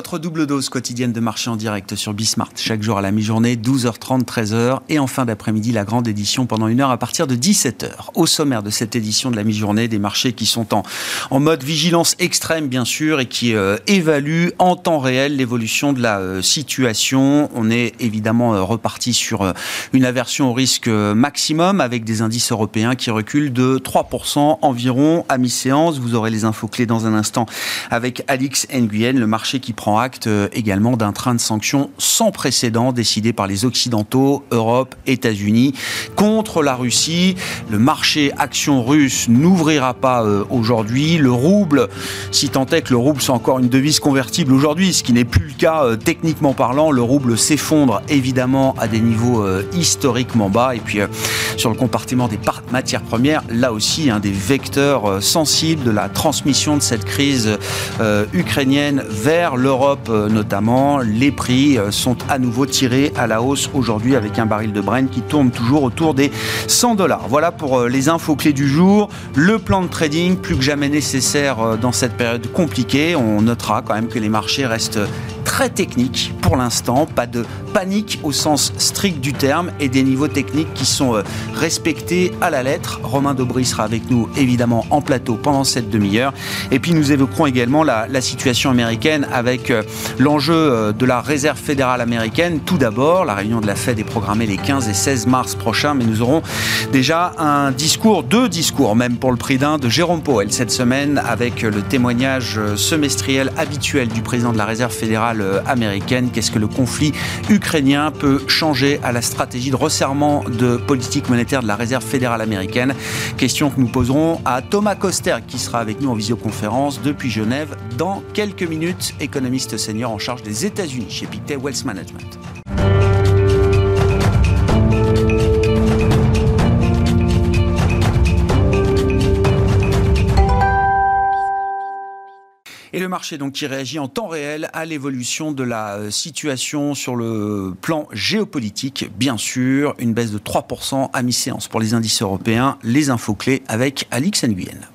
Votre double dose quotidienne de marché en direct sur Bismart, chaque jour à la mi-journée, 12h30, 13h, et en fin d'après-midi, la grande édition pendant une heure à partir de 17h. Au sommaire de cette édition de la mi-journée, des marchés qui sont en, en mode vigilance extrême, bien sûr, et qui euh, évaluent en temps réel l'évolution de la euh, situation. On est évidemment euh, reparti sur euh, une aversion au risque maximum avec des indices européens qui reculent de 3% environ à mi-séance. Vous aurez les infos clés dans un instant avec Alix Nguyen, le marché qui prend acte euh, également d'un train de sanctions sans précédent décidé par les Occidentaux, Europe, États-Unis contre la Russie. Le marché action russe n'ouvrira pas euh, aujourd'hui. Le rouble, si tant est que le rouble soit encore une devise convertible aujourd'hui, ce qui n'est plus le cas euh, techniquement parlant, le rouble s'effondre évidemment à des niveaux historiquement bas. Et puis sur le compartiment des matières premières, là aussi, un des vecteurs sensibles de la transmission de cette crise ukrainienne vers euh, notamment. Les prix euh, sont à nouveau tirés à la hausse aujourd'hui avec un baril de Brent qui tourne toujours autour des 100 dollars. Voilà pour euh, les infos clés du jour. Le plan de trading plus que jamais nécessaire dans cette période compliquée. On notera quand même que les marchés restent très techniques pour l'instant. Pas de panique au sens strict du terme et des niveaux techniques qui sont euh, respectés à la lettre. Romain Dobry sera avec nous évidemment en plateau pendant cette demi-heure. Et puis nous évoquerons également la, la situation américaine avec euh, l'enjeu euh, de la réserve fédérale américaine. Tout d'abord, la réunion de la Fed est programmée les 15 et 16 mars prochains, mais nous aurons déjà un discours, deux discours même pour le prix d'un de Jérôme Powell cette semaine avec le témoignage semestriel habituel du président de la réserve fédérale euh, américaine. Qu'est-ce que le conflit ukrainien peut changer à la stratégie de resserrement de politique monétaire de la réserve fédérale américaine? Question que nous poserons à Thomas Koster qui sera avec nous en visioconférence depuis Genève dans quelques minutes, économiste senior en charge des États-Unis chez Pictet Wealth Management. Et le marché donc qui réagit en temps réel à l'évolution de la euh, situation sur le plan géopolitique, bien sûr, une baisse de 3% à mi-séance pour les indices européens. Les infos clés avec Alix Nguyen.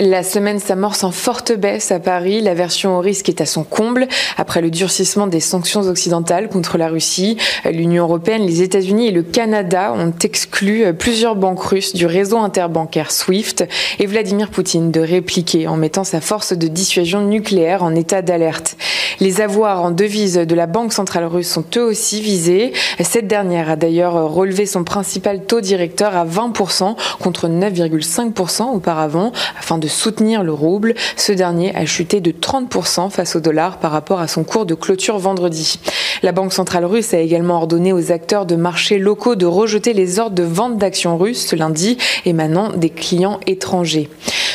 La semaine s'amorce en forte baisse à Paris. La version au risque est à son comble après le durcissement des sanctions occidentales contre la Russie. L'Union européenne, les États-Unis et le Canada ont exclu plusieurs banques russes du réseau interbancaire SWIFT et Vladimir Poutine de répliquer en mettant sa force de dissuasion nucléaire en état d'alerte. Les avoirs en devises de la Banque centrale russe sont eux aussi visés. Cette dernière a d'ailleurs relevé son principal taux directeur à 20% contre 9,5% auparavant afin de soutenir le rouble. Ce dernier a chuté de 30% face au dollar par rapport à son cours de clôture vendredi. La Banque centrale russe a également ordonné aux acteurs de marchés locaux de rejeter les ordres de vente d'actions russes ce lundi émanant des clients étrangers.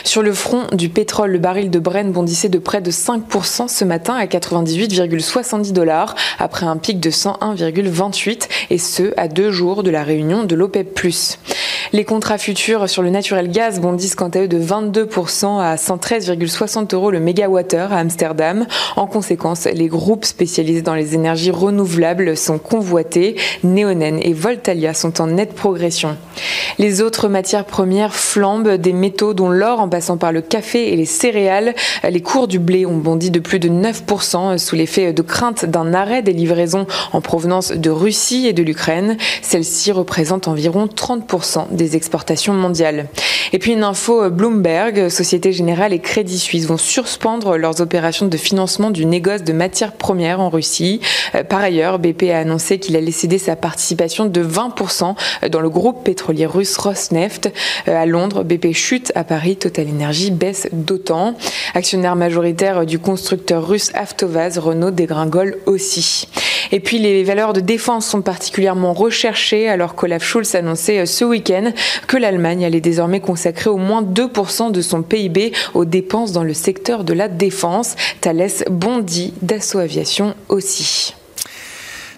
Sur le front du pétrole, le baril de Brent bondissait de près de 5% ce matin à 98,70 dollars après un pic de 101,28 et ce à deux jours de la réunion de l'OPEP+. Les contrats futurs sur le naturel gaz bondissent quant à eux de 22% à 113,60 euros le mégawattheure à Amsterdam. En conséquence, les groupes spécialisés dans les énergies renouvelables sont convoités. Neonen et Voltalia sont en nette progression. Les autres matières premières flambent, des métaux dont l'or en passant par le café et les céréales. Les cours du blé ont bondi de plus de 9% sous l'effet de crainte d'un arrêt des livraisons en provenance de Russie et de l'Ukraine. Celle-ci représente environ 30% des exportations mondiales. Et puis une info Bloomberg, Société Générale et Crédit Suisse vont suspendre leurs opérations de financement du négoce de matières premières en Russie. Par ailleurs, BP a annoncé qu'il allait céder sa participation de 20% dans le groupe pétrolier russe Rosneft. À Londres, BP chute, à Paris, Total Energy baisse d'autant. Actionnaire majoritaire du constructeur russe Avtovaz, Renault dégringole aussi. Et puis les valeurs de défense sont particulièrement recherchées alors qu'Olaf Scholz annonçait ce week-end que l'Allemagne allait désormais consacrer au moins 2% de son PIB aux dépenses dans le secteur de la défense. Thales bondit, Dassault Aviation aussi.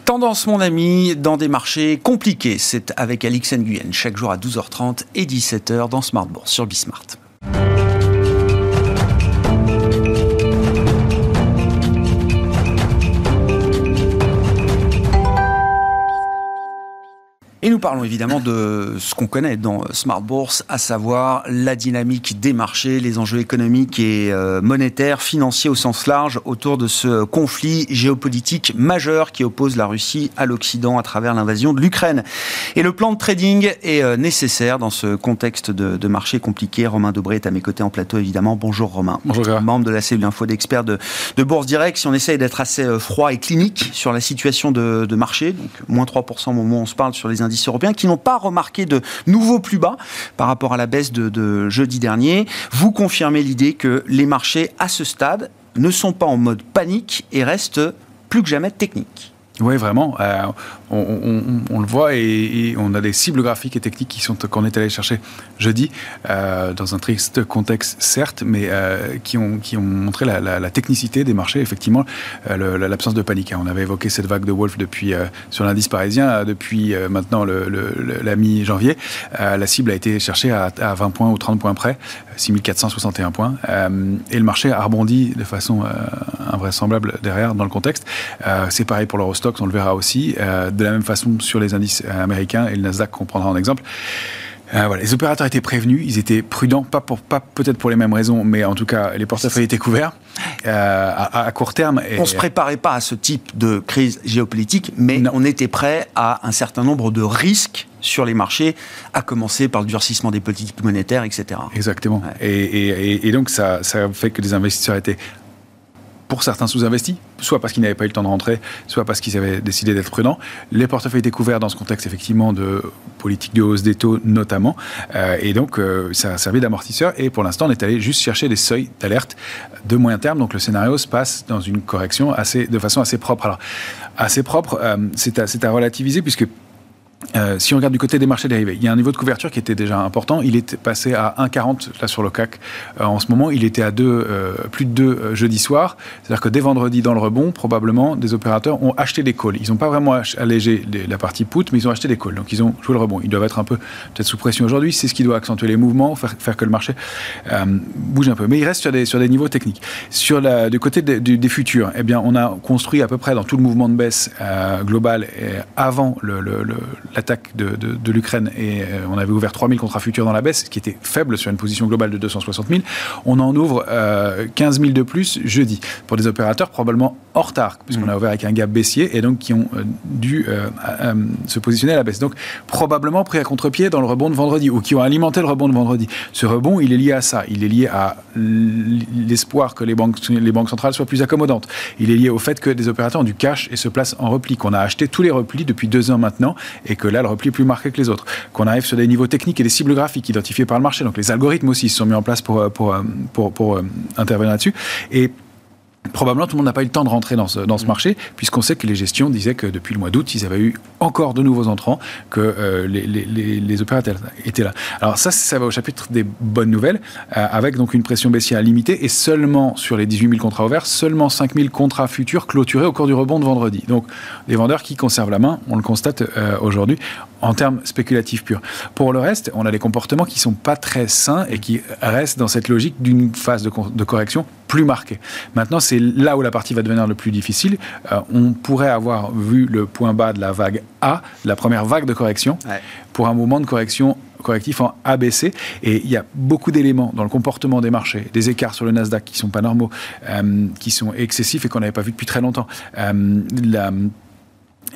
Tendance, mon ami, dans des marchés compliqués. C'est avec Alix Nguyen, chaque jour à 12h30 et 17h dans Smart sur Bismart. Thank you. Et nous parlons évidemment de ce qu'on connaît dans Smart Bourse, à savoir la dynamique des marchés, les enjeux économiques et euh, monétaires, financiers au sens large autour de ce conflit géopolitique majeur qui oppose la Russie à l'Occident à travers l'invasion de l'Ukraine. Et le plan de trading est euh, nécessaire dans ce contexte de, marché compliqué. Romain Dobré est à mes côtés en plateau évidemment. Bonjour Romain. Bonjour. Membre de la cellule info d'experts de, de, Bourse Direct. Si on essaye d'être assez euh, froid et clinique sur la situation de, de marché, donc moins 3% au moment où on se parle sur les indices européens, qui n'ont pas remarqué de nouveaux plus bas par rapport à la baisse de, jeudi dernier. Vous confirmez l'idée que les marchés, à ce stade, ne sont pas en mode panique et restent plus que jamais techniques. Oui, vraiment. Euh, on, le voit et, on a des cibles graphiques et techniques qui sont qu'on est allé chercher jeudi euh, dans un triste contexte certes, mais euh, qui ont qui ont montré la, technicité des marchés. Effectivement, l'absence de panique. Hein. On avait évoqué cette vague de Wolf depuis sur l'indice parisien depuis maintenant la mi-janvier. la cible a été cherchée à, 20 points ou 30 points près, 6461 points, et le marché a rebondi de façon invraisemblable derrière dans le contexte. C'est pareil pour l'Eurostock on le verra aussi. Euh, de la même façon sur les indices euh, américains et le Nasdaq qu'on prendra en exemple. Euh, voilà, les opérateurs étaient prévenus, ils étaient prudents, pas, pour, pas peut-être pour les mêmes raisons, mais en tout cas, les portefeuilles étaient couverts à, court terme. Et... On ne se préparait pas à ce type de crise géopolitique, mais on était prêt à un certain nombre de risques sur les marchés, à commencer par le durcissement des politiques monétaires, etc. Exactement. Et, et, donc, ça, ça fait que les investisseurs étaient pour certains sous-investis, soit parce qu'ils n'avaient pas eu le temps de rentrer, soit parce qu'ils avaient décidé d'être prudents. Les portefeuilles découverts dans ce contexte effectivement de politique de hausse des taux notamment, euh, et donc euh, ça a servi d'amortisseur. Et pour l'instant, on est allé juste chercher des seuils d'alerte de moyen terme. Donc le scénario se passe dans une correction assez, de façon assez propre. Alors assez propre, euh, c'est à, à relativiser puisque euh, si on regarde du côté des marchés dérivés, il y a un niveau de couverture qui était déjà important. Il est passé à 1,40 là sur le CAC. Euh, en ce moment, il était à 2, euh, plus de 2 jeudi soir. C'est-à-dire que dès vendredi, dans le rebond, probablement, des opérateurs ont acheté des calls. Ils n'ont pas vraiment allégé la partie put, mais ils ont acheté des calls. Donc ils ont joué le rebond. Ils doivent être un peu peut-être sous pression aujourd'hui. C'est ce qui doit accentuer les mouvements, faire, que le marché bouge un peu. Mais il reste sur des, niveaux techniques. Sur du côté des futurs, eh bien, on a construit à peu près dans tout le mouvement de baisse global avant le, le, le l'attaque de, de, l'Ukraine et euh, on avait ouvert 3000 contrats futurs dans la baisse, ce qui était faible sur une position globale de 260 000. On en ouvre 15 euh, 000 de plus jeudi pour des opérateurs probablement hors retard, puisqu'on a mmh. ouvert avec un gap baissier et donc qui ont euh, dû se positionner à la baisse. Donc probablement pris à contre-pied dans le rebond de vendredi ou qui ont alimenté le rebond de vendredi. Ce rebond, il est lié à ça. Il est lié à l'espoir que les banques, les banques centrales soient plus accommodantes. Il est lié au fait que des opérateurs ont du cash et se placent en repli, qu'on a acheté tous les replis depuis deux ans maintenant et que là, le repli est plus marqué que les autres. Qu'on arrive sur des niveaux techniques et des cibles graphiques identifiés par le marché. Donc les algorithmes aussi se sont mis en place pour, pour, pour, pour, euh, intervenir là-dessus. Et Probablement, tout le monde n'a pas eu le temps de rentrer dans ce, dans ce mm. marché, puisqu'on sait que les gestions disaient que depuis le mois d'août, ils avaient eu encore de nouveaux entrants, que euh, les, les, les, opérateurs étaient là. Alors ça, ça va au chapitre des bonnes nouvelles, euh, avec donc une pression baissière limitée, et seulement sur les 18 000 contrats ouverts, seulement 5 000 contrats futurs clôturés au cours du rebond de vendredi. Donc des vendeurs qui conservent la main, on le constate euh, aujourd'hui, en termes spéculatifs purs. Pour le reste, on a des comportements qui sont pas très sains et qui restent dans cette logique d'une phase de, de correction plus marquée. Maintenant, c'est là où la partie va devenir le plus difficile. Euh, on pourrait avoir vu le point bas de la vague A, la première vague de correction, pour un moment de correction correctif en ABC. Et il y a beaucoup d'éléments dans le comportement des marchés, des écarts sur le Nasdaq qui sont pas normaux, euh, qui sont excessifs et qu'on n'avait pas vu depuis très longtemps. Euh, la,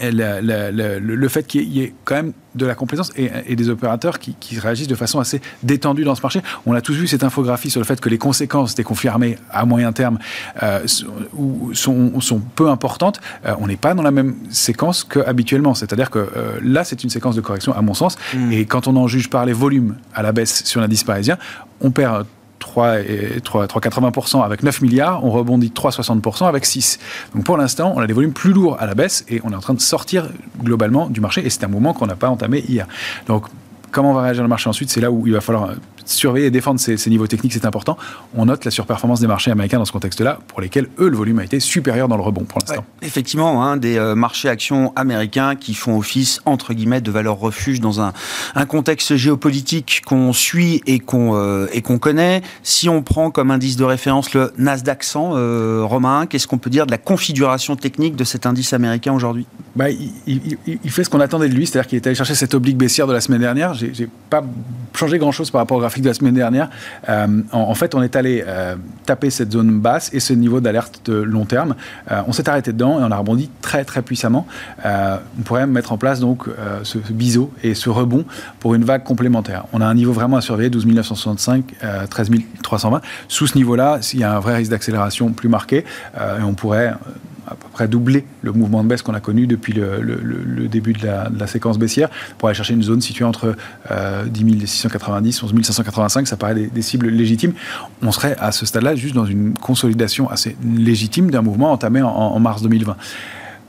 le fait qu'il y ait quand même de la complaisance et, des opérateurs qui, réagissent de façon assez détendue dans ce marché. On a tous vu cette infographie sur le fait que les conséquences des conflits armés à moyen terme euh, sont, sont, peu importantes. Euh, on n'est pas dans la même séquence qu'habituellement. C'est-à-dire que euh, là, c'est une séquence de correction, à mon sens. Mm. Et quand on en juge par les volumes à la baisse sur l'indice parisien, on perd 3,80% avec 9 milliards, on rebondit 3,60% avec 6. Donc pour l'instant, on a des volumes plus lourds à la baisse et on est en train de sortir globalement du marché et c'est un mouvement qu'on n'a pas entamé hier. Donc comment va réagir le marché ensuite? C'est là où il va falloir surveiller et défendre ces, niveaux techniques, c'est important. On note la surperformance des marchés américains dans ce contexte-là, pour lesquels, eux, le volume a été supérieur dans le rebond pour l'instant. effectivement, hein, des euh, marchés actions américains qui font office, entre guillemets, de valeur refuge dans un, un contexte géopolitique qu'on suit et qu'on euh, et qu'on connaît. Si on prend comme indice de référence le Nasdaq 100, euh, Romain, qu'est-ce qu'on peut dire de la configuration technique de cet indice américain aujourd'hui? Bah, il, fait ce qu'on attendait de lui, c'est-à-dire qu'il est allé chercher cette oblique baissière de la semaine dernière. J'ai pas changé grand-chose par rapport au graphique de la semaine dernière. Euh, en, fait, on est allé euh, taper cette zone basse et ce niveau d'alerte de long terme. Euh, on s'est arrêté dedans et on a rebondi très très puissamment. on pourrait mettre en place donc ce, biseau et ce rebond pour une vague complémentaire. On a un niveau vraiment à surveiller, 12 965, 13 320. Sous ce niveau-là, il y a un vrai risque d'accélération plus marqué et on pourrait à peu près doubler le mouvement de baisse qu'on a connu depuis le, début de la, séquence baissière pour aller chercher une zone située entre 10 690 11 585. Ça paraît des, cibles légitimes. On serait à ce stade-là juste dans une consolidation assez légitime d'un mouvement entamé en, mars 2020.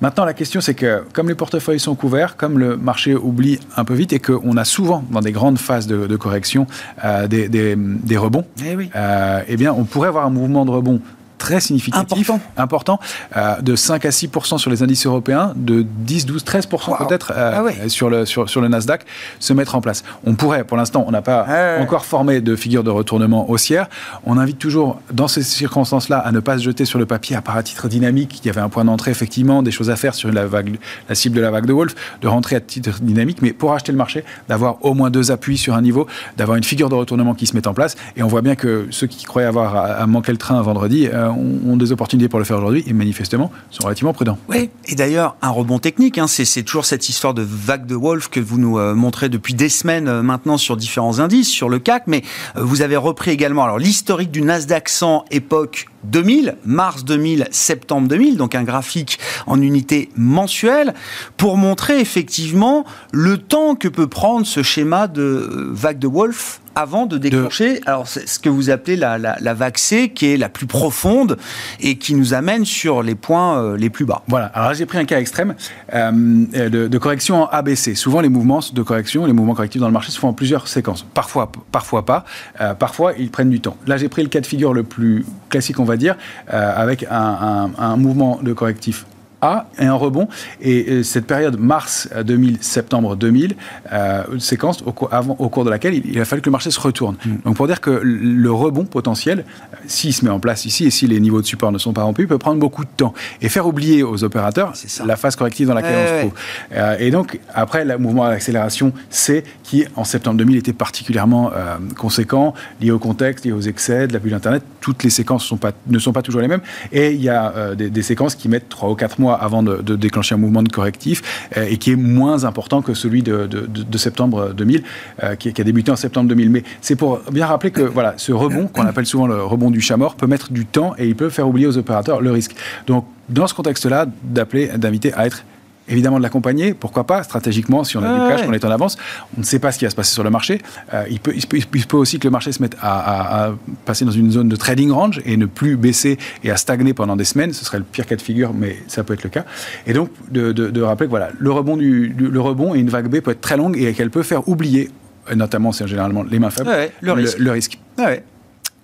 Maintenant, la question, c'est que comme les portefeuilles sont couverts, comme le marché oublie un peu vite et qu'on a souvent, dans des grandes phases de, correction, euh, des, rebonds, eh, oui. Euh, eh bien, on pourrait avoir un mouvement de rebond très significatif, important, euh, de 5 à 6% sur les indices européens, de 10, 12, 13% peut-être euh, ah sur, le, sur, sur, le Nasdaq, se mettre en place. On pourrait, pour l'instant, on n'a pas encore formé de figure de retournement haussière. On invite toujours, dans ces circonstances-là, à ne pas se jeter sur le papier à part à titre dynamique. Il y avait un point d'entrée, effectivement, des choses à faire sur la, vague, la cible de la vague de Wolf, de rentrer à titre dynamique, mais pour acheter le marché, d'avoir au moins deux appuis sur un niveau, d'avoir une figure de retournement qui se met en place. Et on voit bien que ceux qui croyaient avoir à, manquer le train vendredi, euh, ont, des opportunités pour le faire aujourd'hui et manifestement sont relativement prudents. Oui, et d'ailleurs, un rebond technique, hein, c'est toujours cette histoire de vague de Wolf que vous nous euh, montrez depuis des semaines euh, maintenant sur différents indices, sur le CAC, mais euh, vous avez repris également alors l'historique du Nasdaq 100 époque 2000, mars 2000, septembre 2000, donc un graphique en unité mensuelle, pour montrer effectivement le temps que peut prendre ce schéma de vague de Wolf avant de déclencher alors ce que vous appelez la, la, vague C, qui est la plus profonde et qui nous amène sur les points euh, les plus bas. Voilà, alors j'ai pris un cas extrême euh, de, correction en ABC. Souvent les mouvements de correction, les mouvements correctifs dans le marché se font en plusieurs séquences. Parfois, parfois pas. Euh, parfois, ils prennent du temps. Là, j'ai pris le cas de figure le plus classique, on va dire, avec un, un, un mouvement de correctif a et un rebond. Et euh, cette période mars 2000, septembre 2000, euh, séquence au, avant, au cours de laquelle il, a fallu que le marché se retourne. Mm. Donc pour dire que le rebond potentiel, euh, s'il se met en place ici et si les niveaux de support ne sont pas rompus, peut prendre beaucoup de temps et faire oublier aux opérateurs la phase corrective dans laquelle on se trouve. Euh, et donc après le mouvement d'accélération C qui en septembre 2000 était particulièrement conséquent, lié au contexte, lié aux excès de la bulle Internet. Toutes les séquences sont pas, ne sont pas toujours les mêmes et il y a des, des séquences qui mettent 3 ou 4 mois avant de, déclencher un mouvement de correctif euh, et qui est moins important que celui de, septembre 2000, euh, qui, a débuté en septembre 2000. Mais c'est pour bien rappeler que voilà, ce rebond, qu'on appelle souvent le rebond du chat mort, peut mettre du temps et il peut faire oublier aux opérateurs le risque. Donc, dans ce contexte-là, d'appeler, d'inviter à être évidemment de l'accompagner, pourquoi pas, stratégiquement, si on a du cash, qu'on est en avance, on ne sait pas ce qui va se passer sur le marché. Euh, il, peut, il, peut, aussi que le marché se mette à, passer dans une zone de trading range et ne plus baisser et à stagner pendant des semaines. Ce serait le pire cas de figure, mais ça peut être le cas. Et donc, de, rappeler que voilà, le rebond, du, le rebond et une vague B peut être très longue et qu'elle peut faire oublier, notamment c'est généralement les mains faibles, le, risque. Le, risque.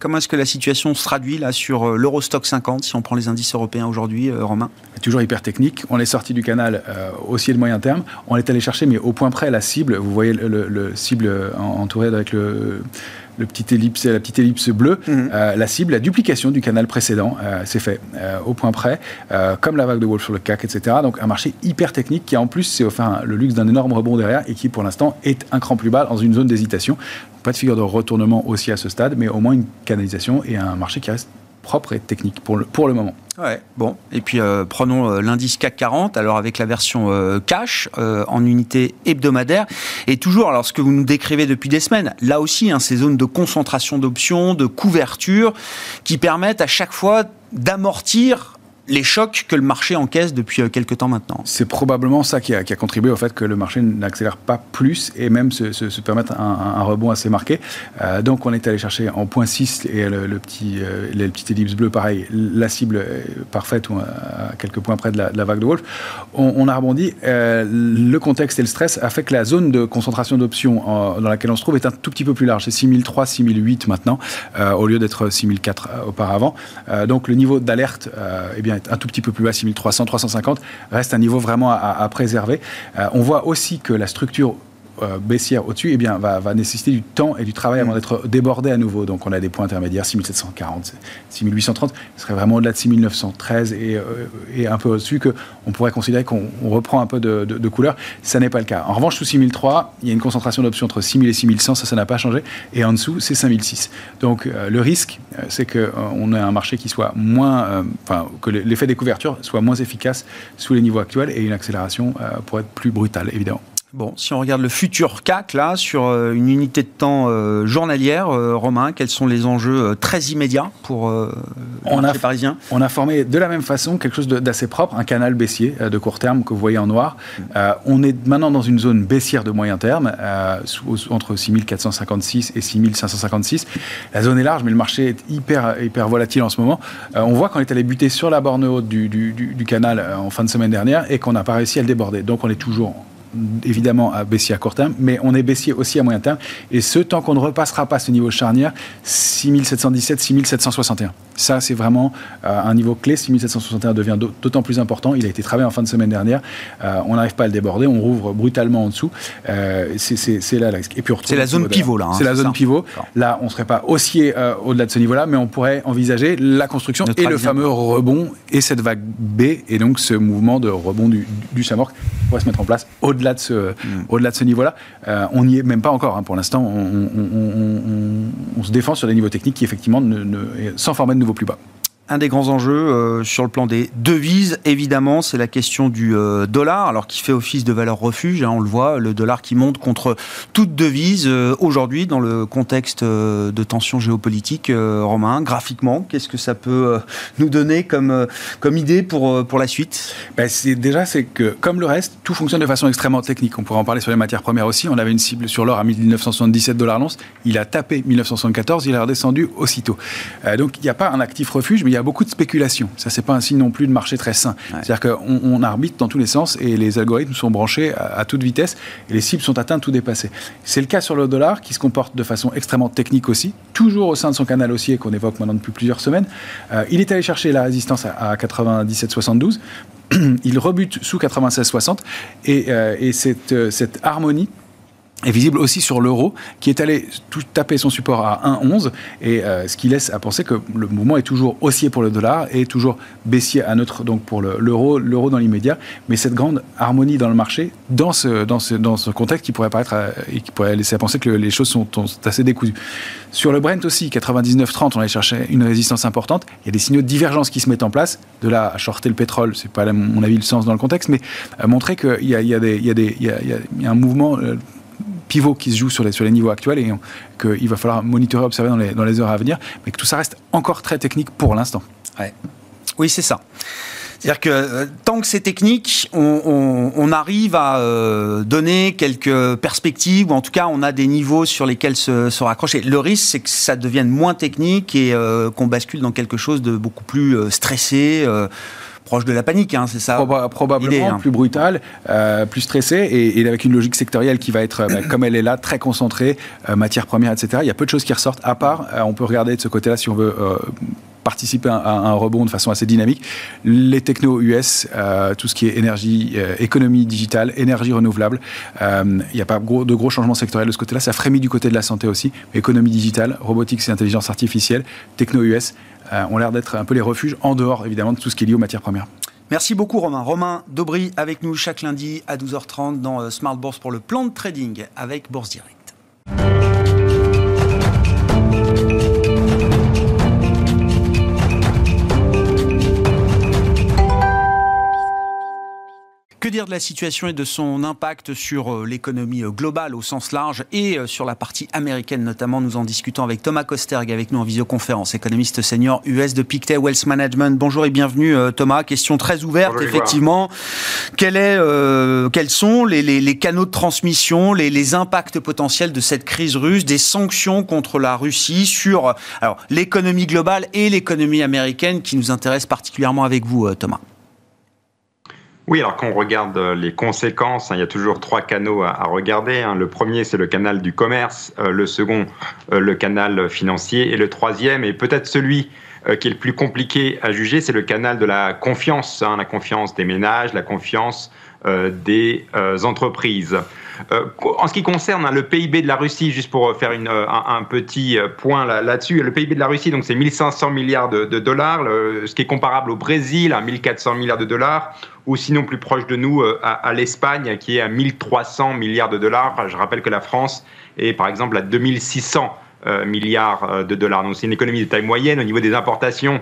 Comment est-ce que la situation se traduit là sur euh, l'Eurostock 50, si on prend les indices européens aujourd'hui, euh, Romain? Toujours hyper technique. On est sorti du canal euh, haussier de moyen terme. On est allé chercher, mais au point près, la cible. Vous voyez le, cible entouré avec le le petit ellipse, la petite ellipse bleue, mhm. euh, la cible, la duplication du canal précédent, euh, c'est fait euh, au point près, comme la vague de Wolf sur le CAC, etc. Donc un marché hyper technique qui en plus s'est offert le luxe d'un énorme rebond derrière et qui pour l'instant est un cran plus bas dans une zone d'hésitation. Pas de figure de retournement aussi à ce stade, mais au moins une canalisation et un marché qui reste propre et technique pour le, pour le moment. Ouais, bon. Et puis euh, prenons euh, l'indice CAC 40, alors avec la version euh, cash en unité hebdomadaire. Et toujours, alors ce que vous nous décrivez depuis des semaines, là aussi, hein, ces zones de concentration d'options, de couverture, qui permettent à chaque fois d'amortir les chocs que le marché encaisse depuis euh, quelques temps maintenant. C'est probablement ça qui a, contribué au fait que le marché n'accélère pas plus et même se, se, permettre un, rebond assez marqué. Euh, donc on est allé chercher en point 6 et le, petit, euh, les pareil, la cible parfaite ou à quelques points près de la, vague de Wolf. On, a rebondi. le contexte et le stress a fait que la zone de concentration d'options dans laquelle on se trouve est un tout petit peu plus large. C'est 6003, 6008 maintenant, au lieu d'être 6004 auparavant. donc le niveau d'alerte, eh bien, un tout petit peu plus bas, 6300, 350, reste un niveau vraiment à, préserver. Euh, on voit aussi que la structure euh, baissière au-dessus, eh bien, va, va, nécessiter du temps et du travail avant mm. d'être débordé à nouveau. Donc, on a des points intermédiaires, 6740, 6830, ce serait vraiment au-delà de 6913 et, euh, et un peu au-dessus qu'on pourrait considérer qu'on reprend un peu de, de, couleur. Ça n'est pas le cas. En revanche, sous 6003, il y a une concentration d'options entre 6000 et 6100, ça, ça n'a pas changé. Et en dessous, c'est 5006. Donc, euh, le risque, c'est qu'on ait un marché qui soit moins, enfin, que l'effet des couvertures soit moins efficace sous les niveaux actuels et une accélération pour être plus brutale, évidemment. Bon, si on regarde le futur CAC, là, sur euh, une unité de temps euh, journalière, euh, Romain, quels sont les enjeux très immédiats pour le on a, parisien? On a formé de la même façon quelque chose d'assez propre, un canal baissier de court terme que vous voyez en noir. on est maintenant dans une zone baissière de moyen terme, entre 6456 et 6556. La zone est large, mais le marché est hyper, hyper volatile en ce moment. on voit qu'on est allé buter sur la borne haute du, du, du canal en fin de semaine dernière et qu'on n'a pas réussi à le déborder. Donc on est toujours évidemment à baissier à court terme, mais on est baissier aussi à moyen terme. Et ce, tant qu'on ne repassera pas ce niveau charnière, 6717, 6761. Ça, c'est vraiment euh, un niveau clé. 6761 devient d'autant plus important. Il a été travaillé en fin de semaine dernière. Euh, on n'arrive pas à le déborder. On rouvre brutalement en dessous. Euh, c'est là Et puis c'est la zone pivot là. Hein, c'est la zone pivot. Là, on ne serait pas haussier au-delà de ce niveau-là, mais on pourrait envisager la construction et le fameux rebond et cette vague B et donc ce mouvement de rebond du, du Samorc pourrait se mettre en place au-delà de ce, mm. au-delà de ce niveau-là. on n'y est même pas encore. Hein. Pour l'instant, on, on, se défend sur des niveaux techniques qui effectivement ne, ne, sans former de nouveaux plus bas un des grands enjeux euh, sur le plan des devises, évidemment, c'est la question du euh, dollar, alors qui fait office de valeur refuge. Hein, on le voit, le dollar qui monte contre toute devise euh, aujourd'hui dans le contexte de tensions géopolitiques. Romain, graphiquement, qu'est-ce que ça peut nous donner comme, comme idée pour, pour la suite? Ben, c'est, Déjà, c'est que comme le reste, tout fonctionne de façon extrêmement technique. On pourrait en parler sur les matières premières aussi. On avait une cible sur l'or à 1977 dollars l'once. Il a tapé 1974, il est redescendu aussitôt. donc il n'y a pas un actif refuge, mais il y a beaucoup de spéculation. Ça, c'est pas un signe non plus de marché très sain. C'est-à-dire qu'on on arbitre dans tous les sens et les algorithmes sont branchés à, toute vitesse et les cibles sont atteintes, tout dépassé. C'est le cas sur le dollar qui se comporte de façon extrêmement technique aussi, toujours au sein de son canal haussier qu'on évoque maintenant depuis plusieurs semaines. Euh, il est allé chercher la résistance à, 97,72. il rebute sous 96,60 et, euh, et cette, euh, cette harmonie est visible aussi sur l'euro, qui est allé tout taper son support à 1,11, et euh, ce qui laisse à penser que le mouvement est toujours haussier pour le dollar et toujours baissier à neutre donc pour l'euro, l'euro dans l'immédiat. Mais cette grande harmonie dans le marché, dans ce, dans ce, dans ce contexte qui pourrait paraître euh, qui pourrait laisser à penser que les choses sont, assez décousues. Sur le Brent aussi, 99,30, on allait chercher une résistance importante. Il y a des signaux de divergence qui se mettent en place. De là à shorter le pétrole, c'est pas à mon avis le sens dans le contexte, mais à montrer qu'il y a, y a un mouvement euh, pivot qui se joue sur les, sur les niveaux actuels et qu'il va falloir monitorer, observer dans les, dans les heures à venir, mais que tout ça reste encore très technique pour l'instant. Oui, c'est ça. C'est-à-dire que euh, tant que c'est technique, on, arrive à euh, donner quelques perspectives, ou en tout cas on a des niveaux sur lesquels se, se raccrocher. Le risque, c'est que ça devienne moins technique et euh, qu'on bascule dans quelque chose de beaucoup plus stressé proche de la panique, hein, c'est ça Probablement hein. plus brutal, euh, plus stressé et, avec une logique sectorielle qui va être, euh, bah, comme elle est là, très concentrée, euh, matières premières, etc. Il y a peu de choses qui ressortent, à part, on peut regarder de ce côté-là si on veut participer à, un rebond de façon assez dynamique. Les technos US, tout ce qui est énergie, économie digitale, énergie renouvelable, il n'y a pas de gros changements sectoriels de ce côté-là. Ça frémit du côté de la santé aussi. Économie digitale, robotique et intelligence artificielle, techno US, euh, ont l'air d'être un peu les refuges en dehors évidemment de tout ce qui est lié aux matières premières. Merci beaucoup Romain. Romain Daubry avec nous chaque lundi à 12h30 dans euh, Smart Bourse pour le plan de trading avec Bourse Direct. Dire de la situation et de son impact sur euh, l'économie euh, globale au sens large et euh, sur la partie américaine notamment? Nous en discutons avec Thomas Kosterg avec nous en visioconférence, économiste senior US de Pictet Wealth Management. Bonjour et bienvenue Thomas. Question très ouverte effectivement. Quel est, quels sont les, les, les, canaux de transmission, les, les, impacts potentiels de cette crise russe, des sanctions contre la Russie sur l'économie globale et l'économie américaine qui nous intéresse particulièrement avec vous Thomas? Oui, alors quand on regarde euh, les conséquences, hein, il y a toujours trois canaux à, regarder. Hein. Le premier, c'est le canal du commerce. Euh, le second, euh, le canal financier. Et le troisième, et peut-être celui qui est le plus compliqué à juger, c'est le canal de la confiance. Hein, la confiance des ménages, la confiance des entreprises. Euh, en ce qui concerne hein, le PIB de la Russie, juste pour faire une, euh, un, petit euh, point là-dessus, le PIB de la Russie, donc c'est 1500 milliards de, dollars, ce qui est comparable au Brésil à 1400 milliards de dollars, ou sinon plus proche de nous à, l'Espagne qui est à 1300 milliards de dollars. Je rappelle que la France est par exemple à 2600 milliards de dollars. Donc c'est une économie de taille moyenne. Au niveau des importations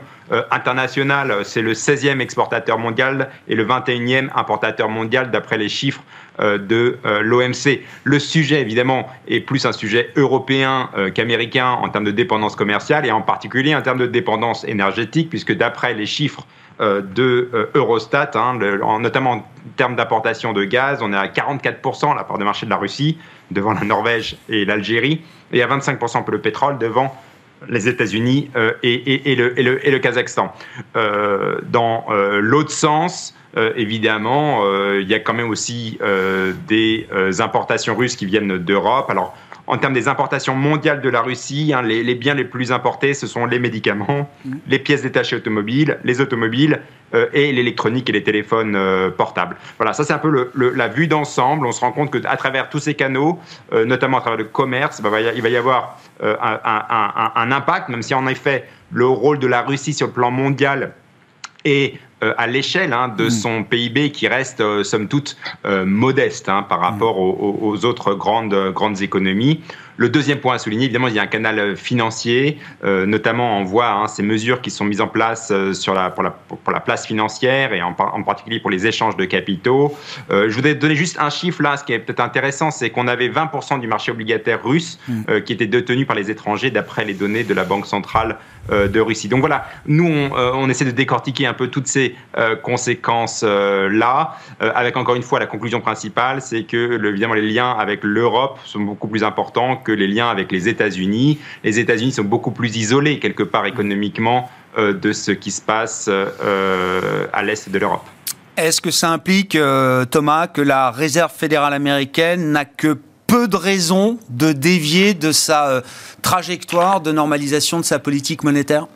internationales, c'est le 16e exportateur mondial et le 21e importateur mondial d'après les chiffres euh, de euh, l'OMC. Le sujet, évidemment, est plus un sujet européen euh, qu'américain en termes de dépendance commerciale et en particulier en termes de dépendance énergétique, puisque d'après les chiffres de Eurostat, hein, notamment en termes d'importation de gaz, on est à 44% la part de marché de la Russie, devant la Norvège et l'Algérie, et à 25% pour le pétrole, devant les États-Unis et, le, Kazakhstan. dans l'autre sens, euh, évidemment, euh, il y a quand même aussi euh, des importations russes qui viennent d'Europe. Alors, en termes des importations mondiales de la Russie, hein, les, biens les plus importés, ce sont les médicaments, mmh. les pièces détachées automobiles, les automobiles et l'électronique et les téléphones portables. Voilà, ça c'est un peu la vue d'ensemble. On se rend compte qu'à travers tous ces canaux, notamment à travers le commerce, bah, il va y avoir un, un, impact, même si en effet le rôle de la Russie sur le plan mondial est euh, à l'échelle hein, de mm. son PIB qui reste, euh, somme toute, euh, modeste hein, par rapport mm. aux, autres grandes, grandes économies. Le deuxième point à souligner, évidemment, il y a un canal financier, notamment on voit hein, ces mesures qui sont mises en place sur la, pour, la, pour, la place financière et en, en, particulier pour les échanges de capitaux. je voudrais donner juste un chiffre là, ce qui est peut-être intéressant, c'est qu'on avait 20% du marché obligataire russe mm. qui était détenu par les étrangers d'après les données de la Banque centrale de Russie. Donc voilà, nous, on, on, essaie de décortiquer un peu toutes ces euh, conséquences-là, euh, euh, avec encore une fois la conclusion principale, c'est que évidemment les liens avec l'Europe sont beaucoup plus importants que les liens avec les États-Unis. Les États-Unis sont beaucoup plus isolés quelque part économiquement de ce qui se passe à l'est de l'Europe. Est-ce que ça implique, Thomas, que la Réserve fédérale américaine n'a que peu de raisons de dévier de sa trajectoire de normalisation de sa politique monétaire?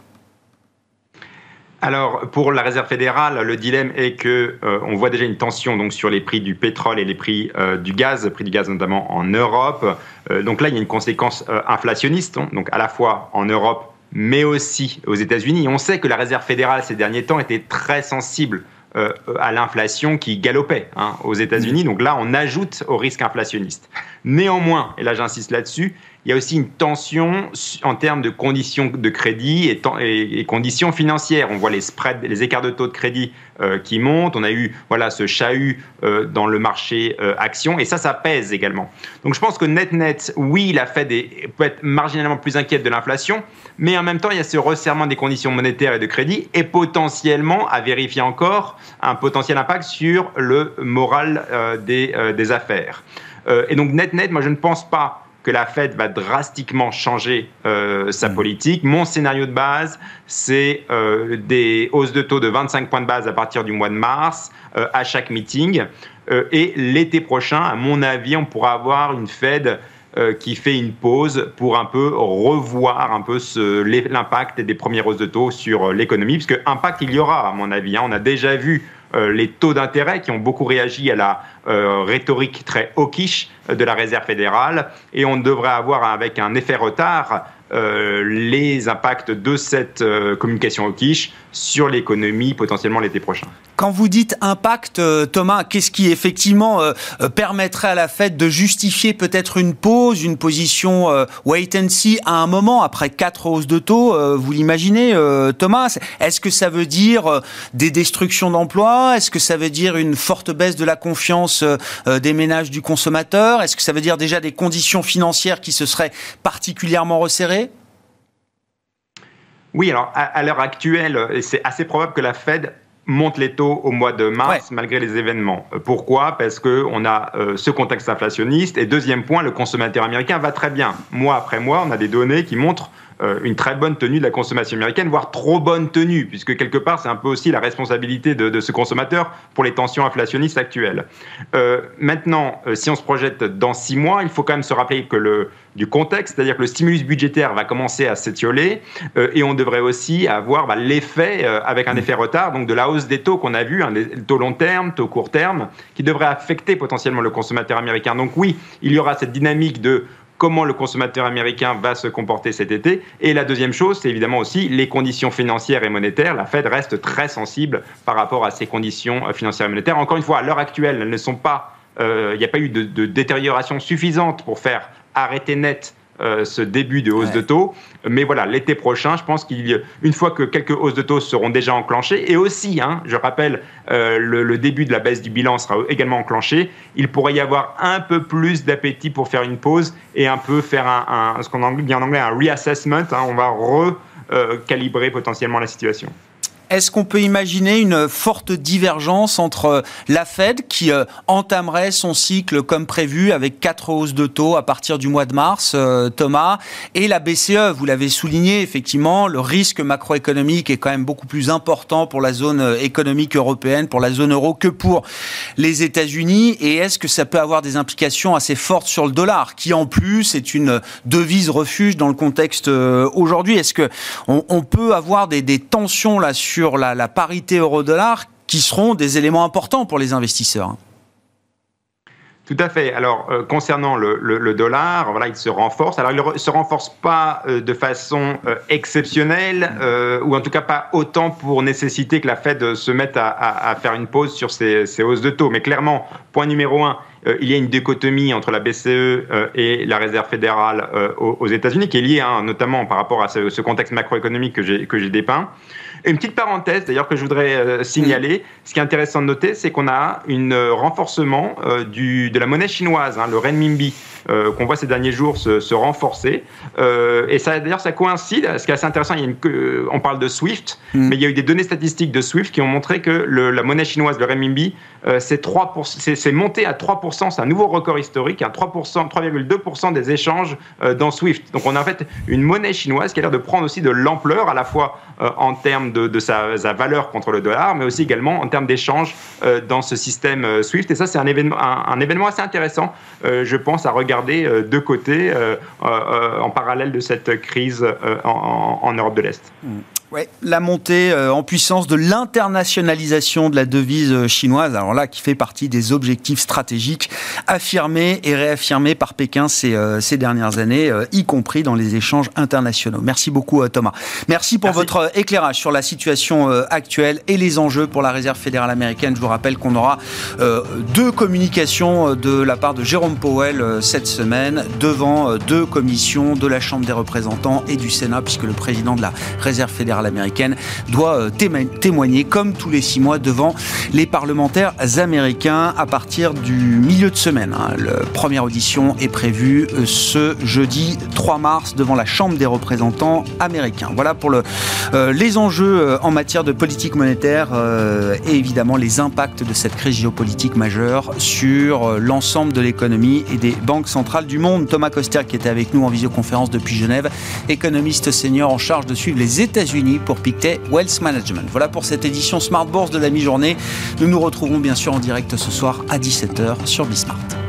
Alors, pour la Réserve fédérale, le dilemme est que euh, on voit déjà une tension donc sur les prix du pétrole et les prix euh, du gaz, prix du gaz notamment en Europe. Euh, donc là, il y a une conséquence inflationniste, hein, donc à la fois en Europe, mais aussi aux États-Unis. On sait que la Réserve fédérale ces derniers temps était très sensible à l'inflation qui galopait hein, aux États-Unis. Donc là, on ajoute au risque inflationniste. Néanmoins, et là j'insiste là-dessus, il y a aussi une tension en termes de conditions de crédit et, conditions financières. On voit les spreads, les écarts de taux de crédit euh, qui montent. On a eu voilà ce chahut euh, dans le marché euh, action et ça, ça pèse également. Donc je pense que net net, oui, la Fed peut être marginalement plus inquiète de l'inflation, mais en même temps, il y a ce resserrement des conditions monétaires et de crédit et potentiellement, à vérifier encore, un potentiel impact sur le moral des, des affaires. et donc net net, moi je ne pense pas que la Fed va drastiquement changer euh, sa mm. politique. Mon scénario de base, c'est euh, des hausses de taux de 25 points de base à partir du mois de mars euh, à chaque meeting. et l'été prochain, à mon avis, on pourra avoir une Fed qui fait une pause pour un peu revoir un peu l'impact des premières hausses de taux sur l'économie, puisque impact il y aura à mon avis. Hein. On a déjà vu les taux d'intérêt qui ont beaucoup réagi à la rhétorique très hawkish de la Réserve fédérale et on devrait avoir avec un effet retard euh, les impacts de cette euh, communication au quiche sur l'économie potentiellement l'été prochain. Quand vous dites impact, euh, Thomas, qu'est-ce qui effectivement permettrait à la Fed de justifier peut-être une pause, une position wait and see à un moment après quatre hausses de taux Vous l'imaginez, Thomas? Est-ce que ça veut dire des destructions d'emplois? Est-ce que ça veut dire une forte baisse de la confiance des ménages du consommateur? Est-ce que ça veut dire déjà des conditions financières qui se seraient particulièrement resserrées? Oui, alors à, l'heure actuelle, c'est assez probable que la Fed monte les taux au mois de mars malgré les événements. Euh, pourquoi? Parce qu'on a euh, ce contexte inflationniste. Et deuxième point, le consommateur américain va très bien. Mois après mois, on a des données qui montrent euh, une très bonne tenue de la consommation américaine, voire trop bonne tenue, puisque quelque part, c'est un peu aussi la responsabilité de, ce consommateur pour les tensions inflationnistes actuelles. Euh, maintenant, euh, si on se projette dans six mois, il faut quand même se rappeler que le, du contexte, c'est-à-dire que le stimulus budgétaire va commencer à s'étioler, et on devrait aussi avoir bah, l'effet, avec un effet retard, donc de la hausse des taux qu'on a vu, hein, taux long terme, taux court terme, qui devrait affecter potentiellement le consommateur américain. Donc oui, il y aura cette dynamique de comment le consommateur américain va se comporter cet été. Et la deuxième chose, c'est évidemment aussi les conditions financières et monétaires. La Fed reste très sensible par rapport à ces conditions euh, financières et monétaires. Encore une fois, à l'heure actuelle, elles ne sont pas, euh, il n'y a pas eu de, de, détérioration suffisante pour faire arrêter net euh, ce début de hausse de taux. Mais voilà, l'été prochain, je pense qu'une fois que quelques hausses de taux seront déjà enclenchées, et aussi, hein, je rappelle, euh, le, début de la baisse du bilan sera également enclenché, il pourrait y avoir un peu plus d'appétit pour faire une pause et un peu faire un, ce qu'on dit en anglais un reassessment. Hein, on va recalibrer potentiellement la situation. Est-ce qu'on peut imaginer une forte divergence entre la Fed qui euh, entamerait son cycle comme prévu avec quatre hausses de taux à partir du mois de mars, euh, Thomas, et la BCE Vous l'avez souligné, effectivement, le risque macroéconomique est quand même beaucoup plus important pour la zone euh, économique européenne, pour la zone euro, que pour les États-Unis. Et est-ce que ça peut avoir des implications assez fortes sur le dollar, qui en plus est une devise refuge dans le contexte aujourd'hui? Est-ce que on, peut avoir des, des tensions là sur sur la, parité euro-dollar qui seront des éléments importants pour les investisseurs. Tout à fait. Alors, euh, concernant le, dollar, voilà, il se renforce. Alors, il ne se renforce pas euh, de façon euh, exceptionnelle, ou en tout cas pas autant pour nécessiter que la Fed se mette à, faire une pause sur ces, hausses de taux. Mais clairement, point numéro un, il y a une dichotomie entre la BCE et la Réserve fédérale aux, États-Unis, qui est liée hein, notamment par rapport à ce contexte macroéconomique que j'ai dépeint une petite parenthèse d'ailleurs que je voudrais euh, signaler. Ce qui est intéressant de noter, c'est qu'on a un euh, renforcement euh, du, de la monnaie chinoise, hein, le renminbi. Euh, qu'on voit ces derniers jours se, renforcer. Euh, et ça, d'ailleurs, ça coïncide. Ce qui est assez intéressant, il y a une, on parle de SWIFT, mm. mais il y a eu des données statistiques de SWIFT qui ont montré que la monnaie chinoise, le renminbi, euh, c'est monté à 3%, c'est un nouveau record historique, à 3%, 3,2% des échanges dans SWIFT. Donc on a en fait une monnaie chinoise qui a l'air de prendre aussi de l'ampleur, à la fois en termes de, sa, valeur contre le dollar, mais aussi également en termes d'échanges dans ce système SWIFT. Et ça, c'est un événement, un, événement assez intéressant, je pense, à regarder regarder euh, de côté euh, euh, en parallèle de cette crise en, Europe de l'Est. Mm. Ouais, la montée euh, en puissance de l'internationalisation de la devise euh, chinoise, alors là, qui fait partie des objectifs stratégiques affirmés et réaffirmés par Pékin ces, euh, ces dernières années, y compris dans les échanges internationaux. Merci beaucoup, Thomas. Merci pour votre éclairage sur la situation actuelle et les enjeux pour la Réserve fédérale américaine. Je vous rappelle qu'on aura deux communications de la part de Jérôme Powell cette semaine devant deux commissions de la Chambre des représentants et du Sénat, puisque le président de la Réserve fédérale américaine doit euh, témoigner comme tous les six mois devant les parlementaires américains à partir du milieu de semaine. Hein. La première audition est prévue euh, ce jeudi 3 mars devant la Chambre des représentants américains. Voilà pour euh, les enjeux en matière de politique monétaire et évidemment les impacts de cette crise géopolitique majeure sur l'ensemble de l'économie et des banques centrales du monde. Thomas Coster qui était avec nous en visioconférence depuis Genève, économiste senior en charge de suivre les États-Unis pour Pictet Wealth Management. Voilà pour cette édition Smart Bourse de la mi-journée. Nous nous retrouvons bien sûr en direct ce soir à 17h sur Bismart.